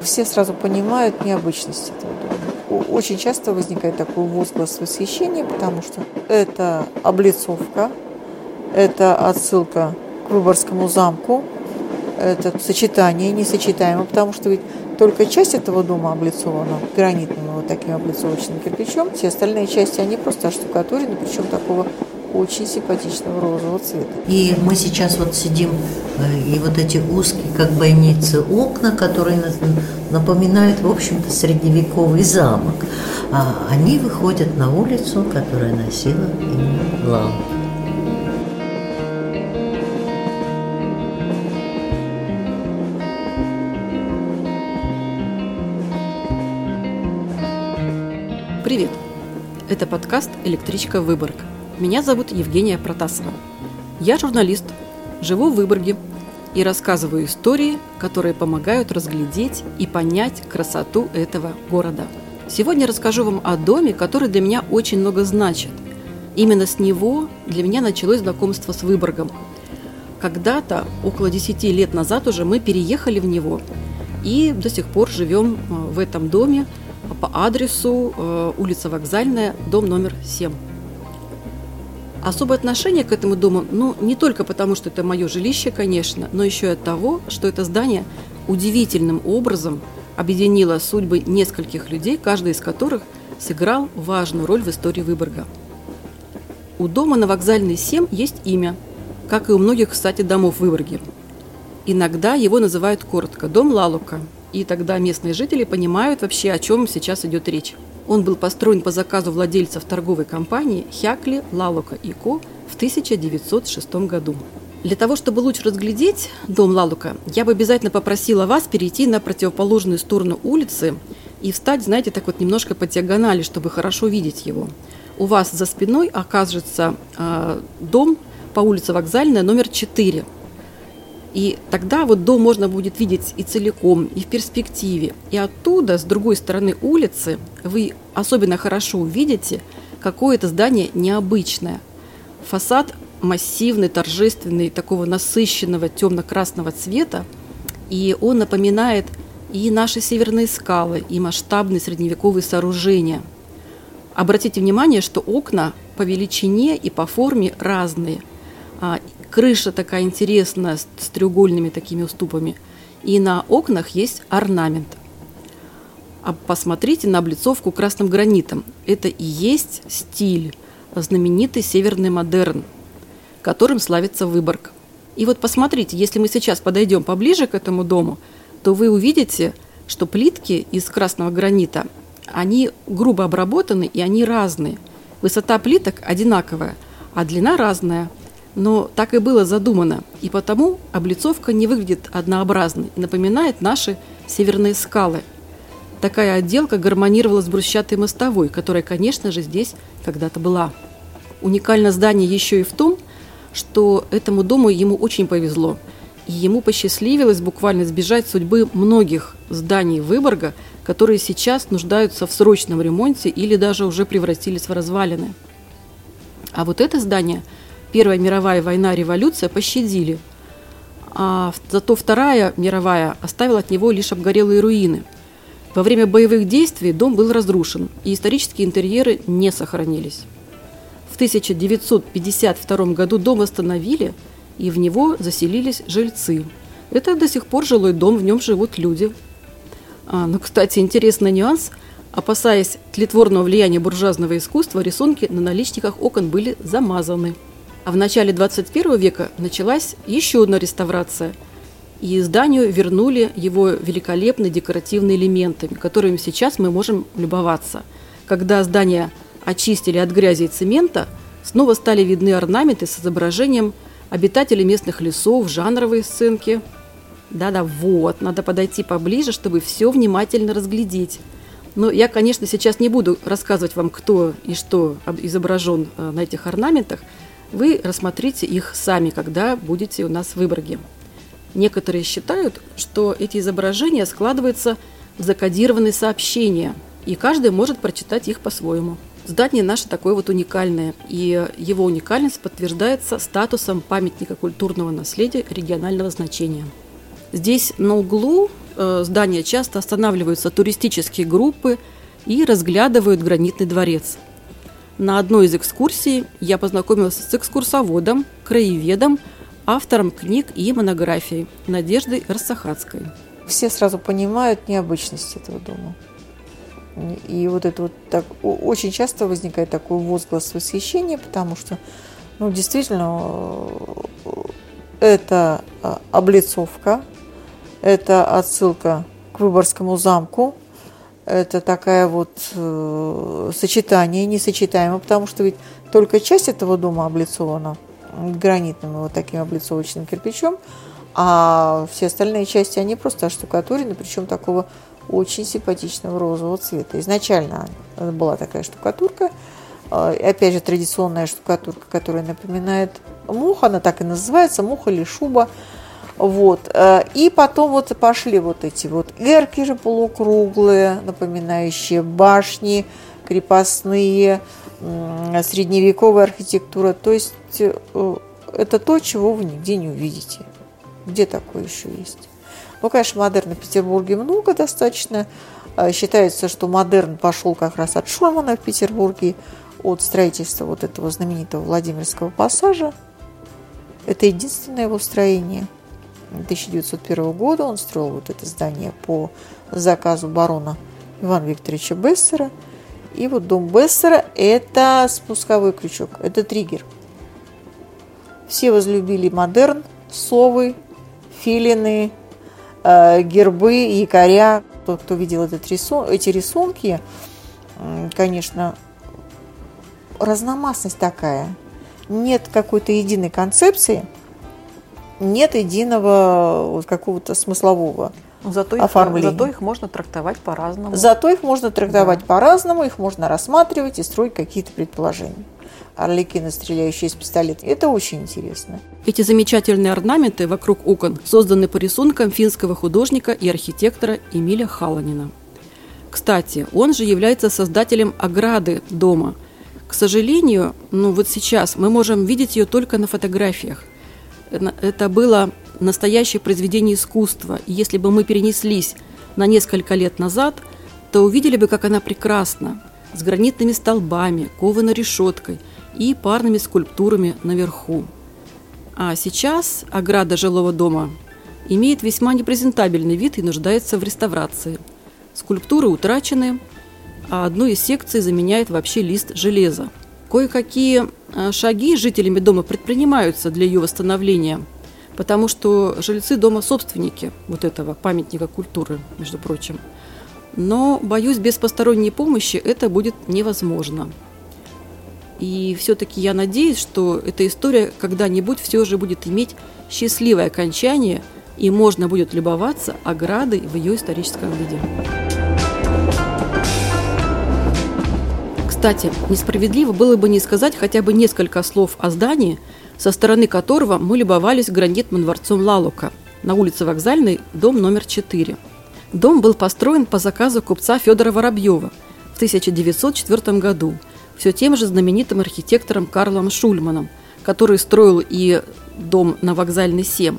Все сразу понимают необычность этого дома. Очень часто возникает такой возглас восхищения, потому что это облицовка, это отсылка к Выборгскому замку, это сочетание несочетаемо, потому что ведь только часть этого дома облицована гранитным вот таким облицовочным кирпичом, все остальные части, они просто оштукатурены, причем такого очень симпатичного розового цвета. И мы сейчас вот сидим, э, и вот эти узкие, как бойницы, окна, которые напоминают, в общем-то, средневековый замок, а они выходят на улицу, которая носила имя Лам. Привет! Это подкаст «Электричка Выборг». Меня зовут Евгения Протасова. Я журналист, живу в Выборге и рассказываю истории, которые помогают разглядеть и понять красоту этого города. Сегодня расскажу вам о доме, который для меня очень много значит. Именно с него для меня началось знакомство с Выборгом. Когда-то, около 10 лет назад уже, мы переехали в него и до сих пор живем э, в этом доме по адресу э, улица Вокзальная, дом номер 7. Особое отношение к этому дому, ну, не только потому, что это мое жилище, конечно, но еще и от того, что это здание удивительным образом объединило судьбы нескольких людей, каждый из которых сыграл важную роль в истории Выборга. У дома на вокзальной 7 есть имя, как и у многих, кстати, домов в Выборге. Иногда его называют коротко «Дом Лалука», и тогда местные жители понимают вообще, о чем сейчас идет речь. Он был построен по заказу владельцев торговой компании Хякли, Лалука и Ко в 1906 году. Для того, чтобы лучше разглядеть дом Лалука, я бы обязательно попросила вас перейти на противоположную сторону улицы и встать, знаете, так вот немножко по диагонали, чтобы хорошо видеть его. У вас за спиной окажется э, дом по улице Вокзальная, номер 4 – и тогда вот дом можно будет видеть и целиком, и в перспективе. И оттуда, с другой стороны улицы, вы особенно хорошо увидите какое-то здание необычное. Фасад массивный, торжественный, такого насыщенного темно-красного цвета. И он напоминает и наши северные скалы, и масштабные средневековые сооружения. Обратите внимание, что окна по величине и по форме разные. А, Крыша такая интересная, с, треугольными такими уступами. И на окнах есть орнамент. А посмотрите на облицовку красным гранитом. Это и есть стиль, знаменитый северный модерн, которым славится Выборг. И вот посмотрите, если мы сейчас подойдем поближе к этому дому, то вы увидите, что плитки из красного гранита, они грубо обработаны и они разные. Высота плиток одинаковая, а длина разная. Но так и было задумано, и потому облицовка не выглядит однообразной и напоминает наши северные скалы. Такая отделка гармонировала с брусчатой мостовой, которая, конечно же, здесь когда-то была. Уникально здание еще и в том, что этому дому ему очень повезло. И ему посчастливилось буквально избежать судьбы многих зданий Выборга, которые сейчас нуждаются в срочном ремонте или даже уже превратились в развалины. А вот это здание – Первая мировая война, революция пощадили, а зато Вторая мировая оставила от него лишь обгорелые руины. Во время боевых действий дом был разрушен, и исторические интерьеры не сохранились. В 1952 году дом восстановили, и в него заселились жильцы. Это до сих пор жилой дом, в нем живут люди. А, ну, кстати, интересный нюанс. Опасаясь тлетворного влияния буржуазного искусства, рисунки на наличниках окон были замазаны – а в начале 21 века началась еще одна реставрация. И зданию вернули его великолепные декоративные элементы, которыми сейчас мы можем любоваться. Когда здание очистили от грязи и цемента, снова стали видны орнаменты с изображением обитателей местных лесов, жанровые сценки. Да-да, вот, надо подойти поближе, чтобы все внимательно разглядеть. Но я, конечно, сейчас не буду рассказывать вам, кто и что изображен э, на этих орнаментах – вы рассмотрите их сами, когда будете у нас в Выборге. Некоторые считают, что эти изображения складываются в закодированные сообщения, и каждый может прочитать их по-своему. Здание наше такое вот уникальное, и его уникальность подтверждается статусом памятника культурного наследия регионального значения. Здесь на углу э, здания часто останавливаются туристические группы и разглядывают гранитный дворец. На одной из экскурсий я познакомилась с экскурсоводом, краеведом, автором книг и монографий Надеждой Рассахатской. Все сразу понимают необычность этого дома. И вот это вот так очень часто возникает такой возглас восхищения, потому что, ну, действительно, это а, облицовка, это отсылка к Выборгскому замку, это такая вот э, сочетание несочетаемо, потому что ведь только часть этого дома облицована гранитным вот таким облицовочным кирпичом, а все остальные части, они просто оштукатурены, причем такого очень симпатичного розового цвета. Изначально была такая штукатурка, э, опять же традиционная штукатурка, которая напоминает мух, она так и называется, мух или шуба. Вот. Э, и потом вот пошли вот эти вот эрки же полукруглые, напоминающие башни, крепостные, средневековая архитектура. То есть э, это то, чего вы нигде не увидите. Где такое еще есть? Ну, конечно, модерна в Петербурге много достаточно. Э, считается, что модерн пошел как раз от Шульмана в Петербурге, от строительства вот этого знаменитого Владимирского пассажа. Это единственное его строение. 1901 года он строил вот это здание по заказу барона Ивана Викторовича Бессера. И вот дом Бессера – это спусковой крючок, это триггер. Все возлюбили модерн, совы, филины, э, гербы, якоря. Тот, кто видел этот рисун, эти рисунки, конечно, разномастность такая. Нет какой-то единой концепции, нет единого вот, какого-то смыслового Зато их, оформления. зато их можно трактовать по-разному. Зато их можно трактовать да. по-разному, их можно рассматривать и строить какие-то предположения. Орликины, стреляющие из пистолета. Это очень интересно. Эти замечательные орнаменты вокруг окон созданы по рисункам финского художника и архитектора Эмиля Халанина. Кстати, он же является создателем ограды дома. К сожалению, ну вот сейчас мы можем видеть ее только на фотографиях. Это было настоящее произведение искусства. И если бы мы перенеслись на несколько лет назад, то увидели бы, как она прекрасна, с гранитными столбами, кованой решеткой и парными скульптурами наверху. А сейчас ограда жилого дома имеет весьма непрезентабельный вид и нуждается в реставрации. Скульптуры утрачены, а одну из секций заменяет вообще лист железа. Кое-какие а, шаги жителями дома предпринимаются для ее восстановления – потому что жильцы дома собственники вот этого памятника культуры, между прочим. Но, боюсь, без посторонней помощи это будет невозможно. И все-таки я надеюсь, что эта история когда-нибудь все же будет иметь счастливое окончание, и можно будет любоваться оградой в ее историческом виде. Кстати, несправедливо было бы не сказать хотя бы несколько слов о здании – со стороны которого мы любовались гранитным дворцом Лалука на улице Вокзальной, дом номер 4. Дом был построен по заказу купца Федора Воробьева в 1904 году все тем же знаменитым архитектором Карлом Шульманом, который строил и дом на Вокзальной 7.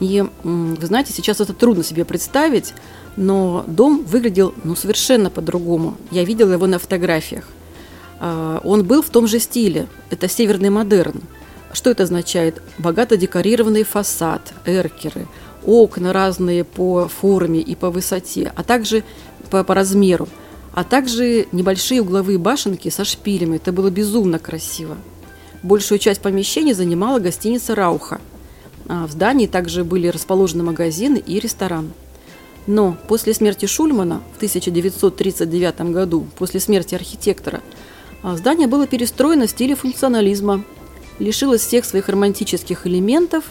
И, вы знаете, сейчас это трудно себе представить, но дом выглядел ну, совершенно по-другому. Я видела его на фотографиях. А, он был в том же стиле. Это северный модерн – что это означает? Богато декорированный фасад, эркеры, окна разные по форме и по высоте, а также по, по размеру, а также небольшие угловые башенки со шпилями. Это было безумно красиво. Большую часть помещений занимала гостиница «Рауха». А в здании также были расположены магазины и ресторан. Но после смерти Шульмана в 1939 году, после смерти архитектора, здание было перестроено в стиле функционализма – лишилась всех своих романтических элементов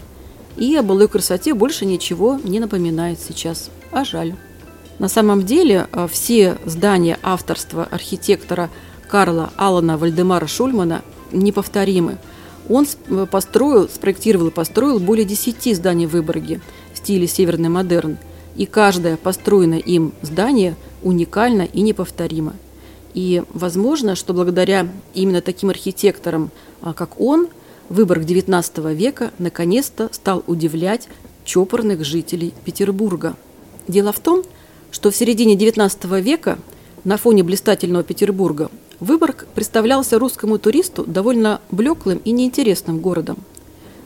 и о былой красоте больше ничего не напоминает сейчас. А жаль. На самом деле а, все здания авторства архитектора Карла Алана Вальдемара Шульмана неповторимы. Он э, построил, спроектировал и построил более 10 зданий в Выборге в стиле северный модерн. И каждое построенное им здание уникально и неповторимо. И возможно, что благодаря именно таким архитекторам, а, как он, Выборг XIX века наконец-то стал удивлять чопорных жителей Петербурга. Дело в том, что в середине XIX века на фоне блистательного Петербурга Выборг представлялся русскому туристу довольно блеклым и неинтересным городом.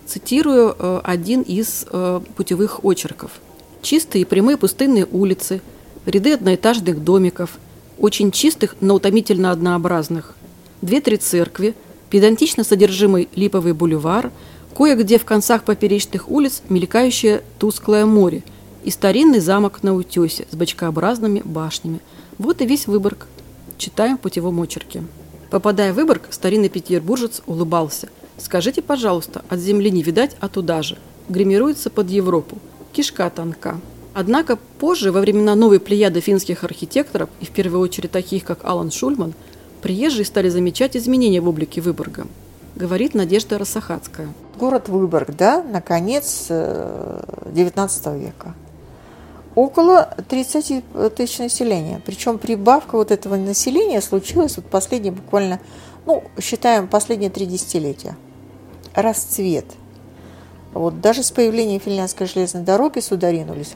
Цитирую э, один из э, путевых очерков. «Чистые прямые пустынные улицы, ряды одноэтажных домиков, очень чистых, но утомительно однообразных, две-три церкви, педантично содержимый липовый бульвар, кое-где в концах поперечных улиц мелькающее тусклое море и старинный замок на утесе с бочкообразными башнями. Вот и весь Выборг – Читаем в путевом очерке. Попадая в Выборг, старинный петербуржец улыбался. «Скажите, пожалуйста, от земли не видать, а туда же. Гримируется под Европу. Кишка тонка». Однако позже, во времена новой плеяды финских архитекторов, и в первую очередь таких, как Алан Шульман, приезжие стали замечать изменения в облике Выборга, говорит Надежда Росахацкая. Город Выборг, да, наконец, 19 э, века около 30 тысяч населения. Причем прибавка вот этого населения случилась вот последние буквально, ну, считаем, последние три десятилетия. Расцвет. Вот даже с появлением финляндской железной дороги сюда ринулись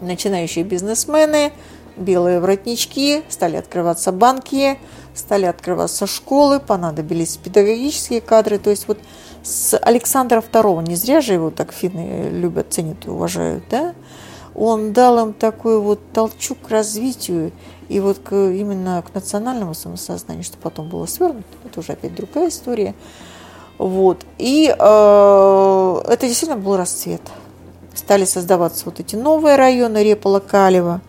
начинающие бизнесмены, белые воротнички, стали открываться банки, стали открываться школы, понадобились педагогические кадры. То есть вот с Александра II, не зря же его так финны любят, ценят и уважают, да, он дал им такой вот толчок к развитию и вот к, именно к национальному самосознанию, что потом было свернуто, это уже опять другая история. Вот. И э, это действительно был расцвет. Стали создаваться вот эти новые районы Репола, Калева.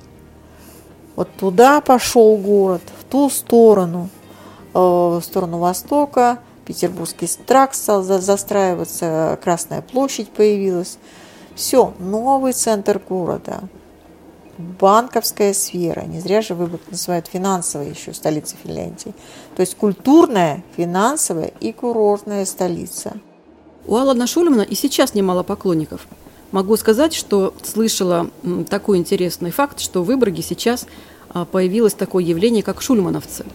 Вот туда пошел город, в ту сторону, э, в сторону востока. Петербургский тракт стал застраиваться, Красная площадь появилась. Все, новый центр города, банковская сфера, не зря же выбор называют финансовой еще столицей Финляндии. То есть культурная, финансовая и курортная столица. У Алана Шульмана и сейчас немало поклонников. Могу сказать, что слышала такой интересный факт, что в Выборге сейчас а, появилось такое явление, как шульмановцы.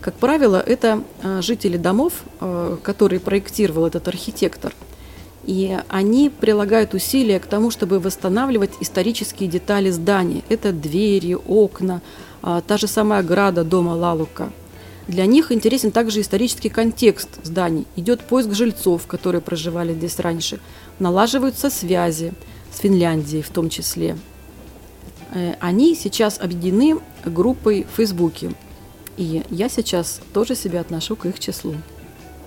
Как правило, это а, жители домов, а, которые проектировал этот архитектор – и они прилагают усилия к тому, чтобы восстанавливать исторические детали здания. Это двери, окна, та же самая ограда дома Лалука. Для них интересен также исторический контекст зданий. Идет поиск жильцов, которые проживали здесь раньше. Налаживаются связи с Финляндией в том числе. Э, они сейчас объединены группой в Фейсбуке. И я сейчас тоже себя отношу к их числу.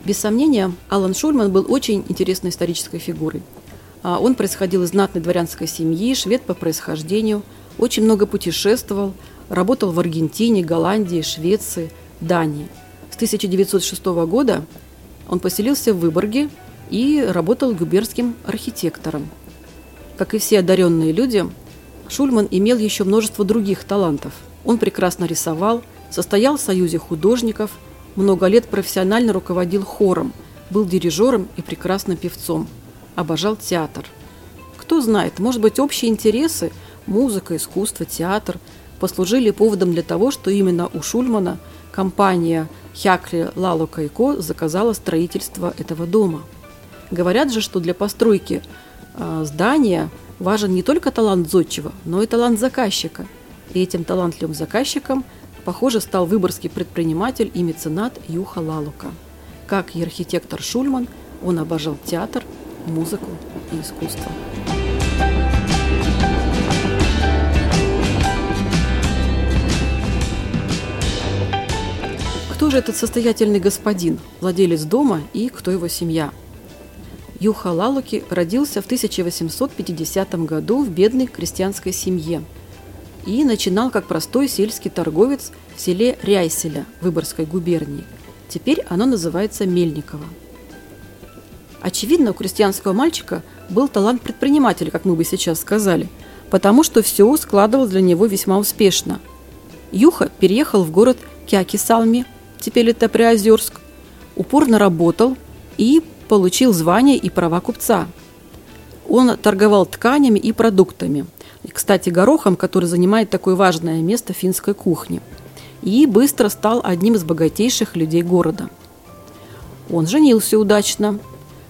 Без сомнения, Алан Шульман был очень интересной исторической фигурой. А, он происходил из знатной дворянской семьи, швед по происхождению, очень много путешествовал, работал в Аргентине, Голландии, Швеции, Дании. С 1906 года он поселился в Выборге и работал губернским архитектором. Как и все одаренные люди, Шульман имел еще множество других талантов. Он прекрасно рисовал, состоял в союзе художников – много лет профессионально руководил хором, был дирижером и прекрасным певцом. Обожал театр. Кто знает, может быть, общие интересы – музыка, искусство, театр – послужили поводом для того, что именно у Шульмана компания Хякли Лало Кайко заказала строительство этого дома. Говорят же, что для постройки э, здания важен не только талант зодчего, но и талант заказчика. И этим талантливым заказчиком похоже, стал выборгский предприниматель и меценат Юха Лалука. Как и архитектор Шульман, он обожал театр, музыку и искусство. Кто же этот состоятельный господин, владелец дома и кто его семья? Юха Лалуки родился в 1850 году в бедной крестьянской семье – и начинал как простой сельский торговец в селе Ряйселя Выборгской губернии. Теперь оно называется Мельниково. Очевидно, у крестьянского мальчика был талант предпринимателя, как мы бы сейчас сказали, потому что все складывалось для него весьма успешно. Юха переехал в город Кякисалми, теперь это Приозерск, упорно работал и получил звание и права купца. Он торговал тканями и продуктами – кстати, горохом, который занимает такое важное место в финской кухне. И быстро стал одним из богатейших людей города. Он женился удачно.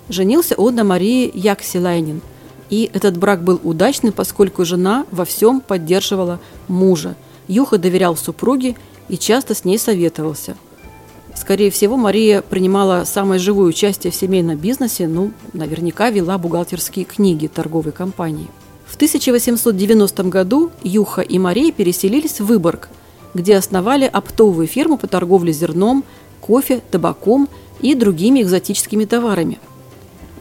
Женился он на Марии Яксилайнин, И этот брак был удачным, поскольку жена во всем поддерживала мужа. Юха доверял супруге и часто с ней советовался. Скорее всего, Мария принимала самое живое участие в семейном бизнесе, ну, наверняка вела бухгалтерские книги торговой компании. В 1890 году Юха и Мария переселились в Выборг, где основали оптовую фирму по торговле зерном, кофе, табаком и другими экзотическими товарами.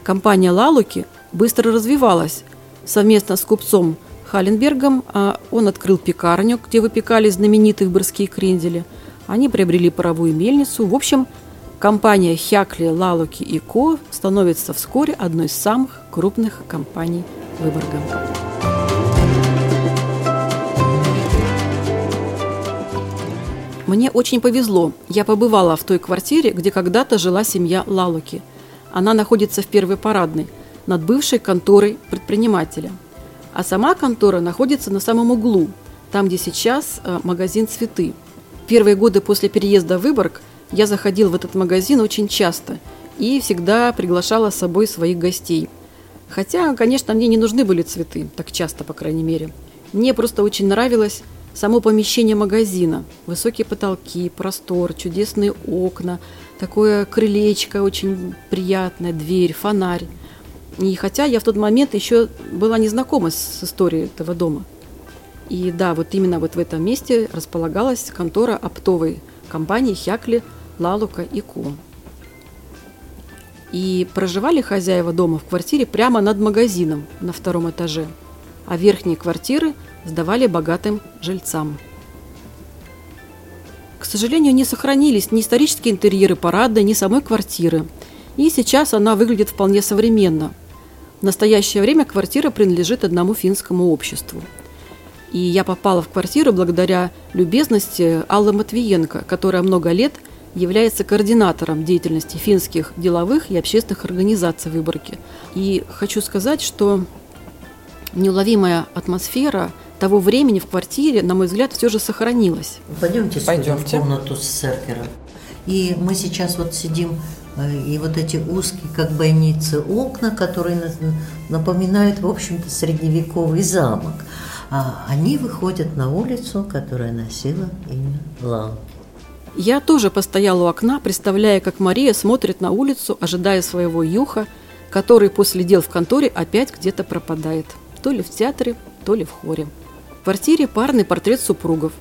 Компания «Лалуки» быстро развивалась. Совместно с купцом Халленбергом а он открыл пекарню, где выпекали знаменитые выборгские крендели. Они приобрели паровую мельницу. В общем, компания Хякли, Лалуки и Ко становится вскоре одной из самых крупных компаний Выборга. Мне очень повезло. Я побывала в той квартире, где когда-то жила семья Лалуки. Она находится в первой парадной, над бывшей конторой предпринимателя. А сама контора находится на самом углу, там, где сейчас э, магазин «Цветы». Первые годы после переезда в Выборг я заходил в этот магазин очень часто и всегда приглашала с собой своих гостей. Хотя, конечно, мне не нужны были цветы, так часто, по крайней мере. Мне просто очень нравилось само помещение магазина. Высокие потолки, простор, чудесные окна, такое крылечко очень приятное, дверь, фонарь. И хотя я в тот момент еще была не знакома с историей этого дома. И да, вот именно вот в этом месте располагалась контора оптовой компании Хякли, Лалука и Ко. И проживали хозяева дома в квартире прямо над магазином на втором этаже, а верхние квартиры сдавали богатым жильцам. К сожалению, не сохранились ни исторические интерьеры парадной, ни самой квартиры. И сейчас она выглядит вполне современно. В настоящее время квартира принадлежит одному финскому обществу. И я попала в квартиру благодаря любезности Аллы Матвиенко, которая много лет является координатором деятельности финских деловых и общественных организаций в Выборге. И хочу сказать, что неуловимая атмосфера – того времени в квартире, на мой взгляд, все же сохранилось. Пойдемте, Пойдемте. в комнату с сервером. И мы сейчас вот сидим, э, и вот эти узкие, как бойницы, окна, которые напоминают, в общем-то, средневековый замок, а они выходят на улицу, которая носила имя Лалки. Я тоже постояла у окна, представляя, как Мария смотрит на улицу, ожидая своего юха, который после дел в конторе опять где-то пропадает. То ли в театре, то ли в хоре квартире парный портрет супругов.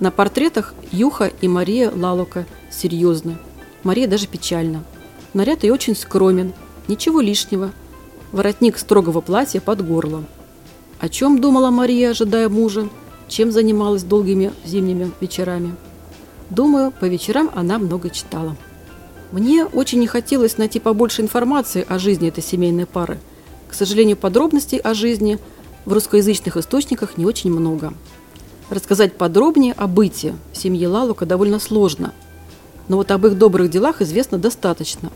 На портретах Юха и Мария Лалука серьезны. Мария даже печальна. Наряд ее очень скромен, ничего лишнего. Воротник строгого платья под горло. О чем думала Мария, ожидая мужа? Чем занималась долгими зимними вечерами? Думаю, по вечерам она много читала. Мне очень не хотелось найти побольше информации о жизни этой семейной пары. К сожалению, подробностей о жизни – в русскоязычных источниках не очень много. Рассказать подробнее о быте семьи Лалука довольно сложно, но вот об их добрых делах известно достаточно.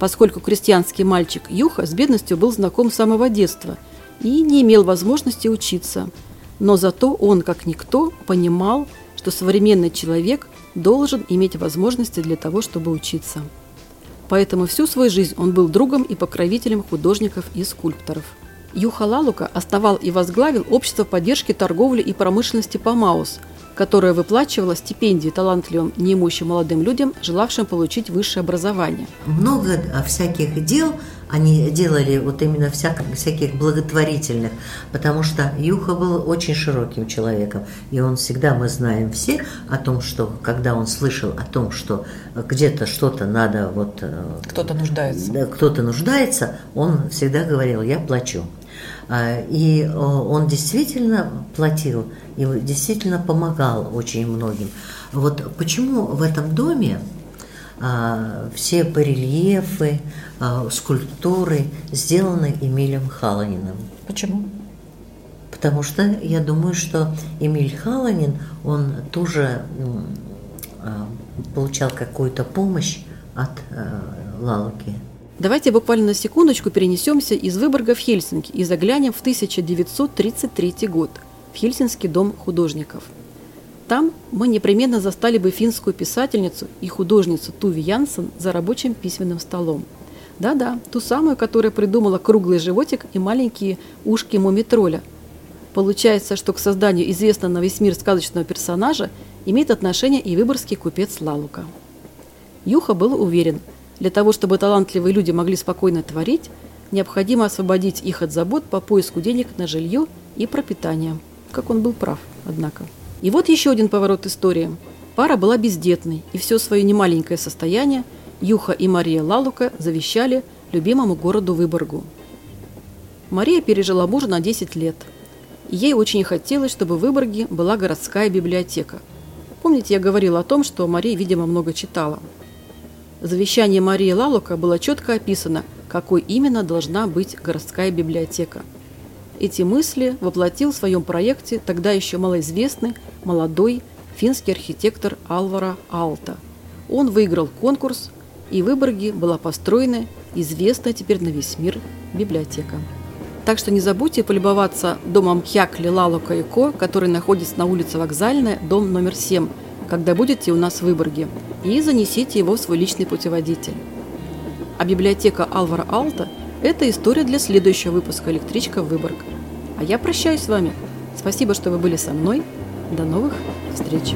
Поскольку крестьянский мальчик Юха с бедностью был знаком с самого детства и не имел возможности учиться, но зато он, как никто, понимал, что современный человек должен иметь возможности для того, чтобы учиться. Поэтому всю свою жизнь он был другом и покровителем художников и скульпторов – Юха Лалука основал и возглавил Общество поддержки торговли и промышленности «Памаус», которое выплачивало стипендии талантливым неимущим молодым людям, желавшим получить высшее образование. Много всяких дел они делали вот именно всяких, всяких благотворительных, потому что Юха был очень широким человеком, и он всегда, мы знаем все о том, что когда он слышал о том, что где-то что-то надо вот... Э, кто-то нуждается. Кто-то нуждается, он всегда говорил, я плачу. А, и он действительно платил, и действительно помогал очень многим. Вот почему в этом доме а, все барельефы, а, скульптуры сделаны Эмилем Халаниным? Почему? Потому что я думаю, что Эмиль Халанин, он тоже получал какую-то помощь от Лалки. Давайте буквально на секундочку перенесемся из Выборга в Хельсинки и заглянем в 1933 год в Хельсинский дом художников. Там мы непременно застали бы финскую писательницу и художницу Туви Янсен за рабочим письменным столом. Да-да, ту самую, которая придумала круглый животик и маленькие ушки мумитроля. Получается, что к созданию известного на весь мир сказочного персонажа имеет отношение и выборгский купец Лалука. Юха был уверен, для того, чтобы талантливые люди могли спокойно творить, необходимо освободить их от забот по поиску денег на жилье и пропитание. Как он был прав, однако. И вот еще один поворот истории. Пара была бездетной, и все свое немаленькое состояние Юха и Мария Лалука завещали любимому городу Выборгу. Мария пережила мужа на 10 лет. Ей очень хотелось, чтобы в Выборге была городская библиотека. Помните, я говорила о том, что Мария, видимо, много читала. В завещании Марии Лалука было четко описано, какой именно должна быть городская библиотека. Эти мысли воплотил в своем проекте тогда еще малоизвестный, молодой финский архитектор Алвара Алта. Он выиграл конкурс, и в Выборге была построена известная теперь на весь мир библиотека. Так что не забудьте полюбоваться домом Хякли Лалука и Ко, который находится на улице Вокзальная, дом номер 7, когда будете у нас в Выборге, и занесите его в свой личный путеводитель. А библиотека Алвара Алта – это история для следующего выпуска «Электричка в Выборг». А я прощаюсь с вами. Спасибо, что вы были со мной. До новых встреч!